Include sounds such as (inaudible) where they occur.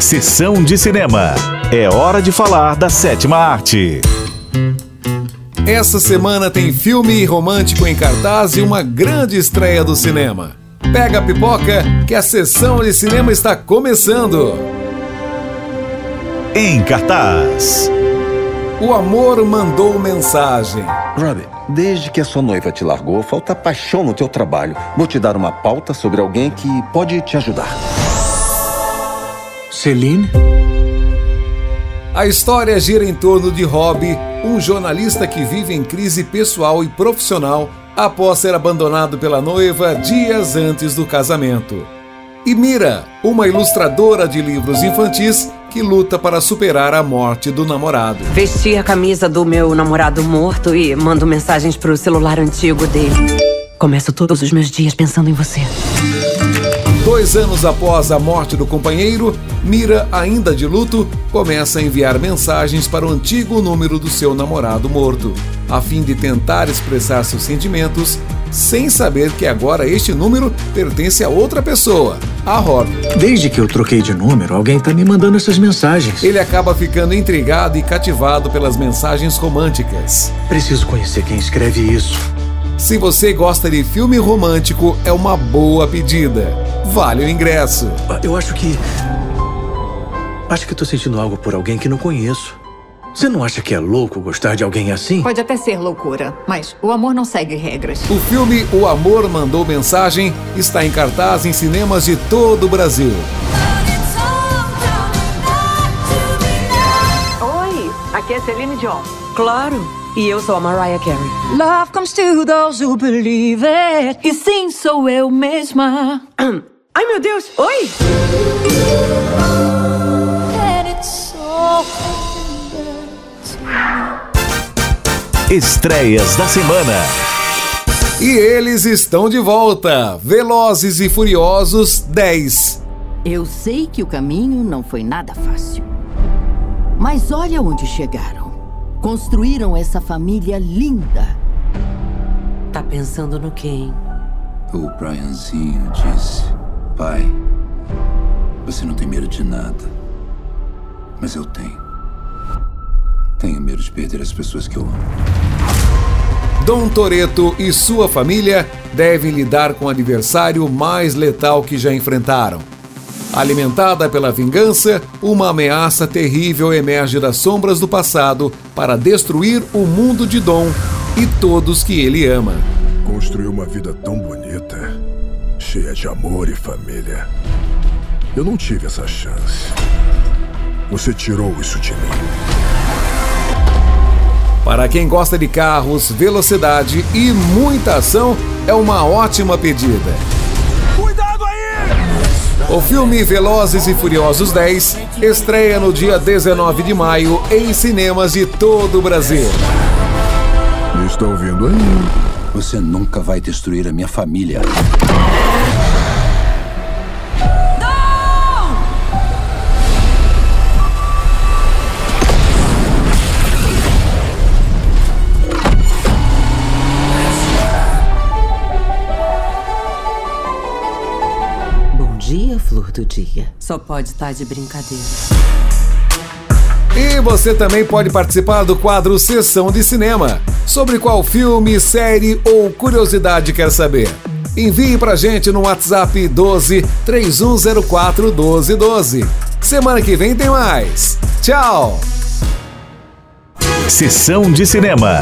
Sessão de cinema. É hora de falar da sétima arte. Essa semana tem filme romântico em cartaz e uma grande estreia do cinema. Pega a pipoca que a sessão de cinema está começando. Em cartaz. O amor mandou mensagem. Robbie, desde que a sua noiva te largou, falta paixão no teu trabalho. Vou te dar uma pauta sobre alguém que pode te ajudar. Celine? A história gira em torno de Rob, um jornalista que vive em crise pessoal e profissional após ser abandonado pela noiva dias antes do casamento. E Mira, uma ilustradora de livros infantis que luta para superar a morte do namorado. Vesti a camisa do meu namorado morto e mando mensagens pro celular antigo dele. Começo todos os meus dias pensando em você. Dois anos após a morte do companheiro, Mira, ainda de luto, começa a enviar mensagens para o antigo número do seu namorado morto, a fim de tentar expressar seus sentimentos, sem saber que agora este número pertence a outra pessoa, a Rob. Desde que eu troquei de número, alguém tá me mandando essas mensagens. Ele acaba ficando intrigado e cativado pelas mensagens românticas. Preciso conhecer quem escreve isso. Se você gosta de filme romântico, é uma boa pedida. Vale o ingresso. Ah, Eu acho que. Acho que tô sentindo algo por alguém que não conheço. Você não acha que é louco gostar de alguém assim? Pode até ser loucura, mas o amor não segue regras. O filme O Amor Mandou Mensagem está em cartaz em cinemas de todo o Brasil. Oi, aqui é Celine Dion. Claro. E eu sou a Mariah Carey. Love comes to those who believe it. E sim, sou eu mesma. (clears throat) Ai, meu Deus. Oi. Estreias da semana. E eles estão de volta. Velozes e Furiosos 10. Eu sei que o caminho não foi nada fácil. Mas olha onde chegaram. Construíram essa família linda. Tá pensando no hein? O Brianzinho disse: Pai, você não tem medo de nada. Mas eu tenho. Tenho medo de perder as pessoas que eu amo. Dom Toreto e sua família devem lidar com o adversário mais letal que já enfrentaram. Alimentada pela vingança, uma ameaça terrível emerge das sombras do passado para destruir o mundo de Dom e todos que ele ama. Construiu uma vida tão bonita, cheia de amor e família. Eu não tive essa chance. Você tirou isso de mim. Para quem gosta de carros, velocidade e muita ação, é uma ótima pedida. O filme Velozes e Furiosos 10 estreia no dia 19 de maio em cinemas de todo o Brasil. Me estão vindo aí. Você nunca vai destruir a minha família. Do dia. Só pode estar de brincadeira. E você também pode participar do quadro Sessão de Cinema. Sobre qual filme, série ou curiosidade quer saber? Envie pra gente no WhatsApp 12 3104 1212. Semana que vem tem mais. Tchau! Sessão de cinema.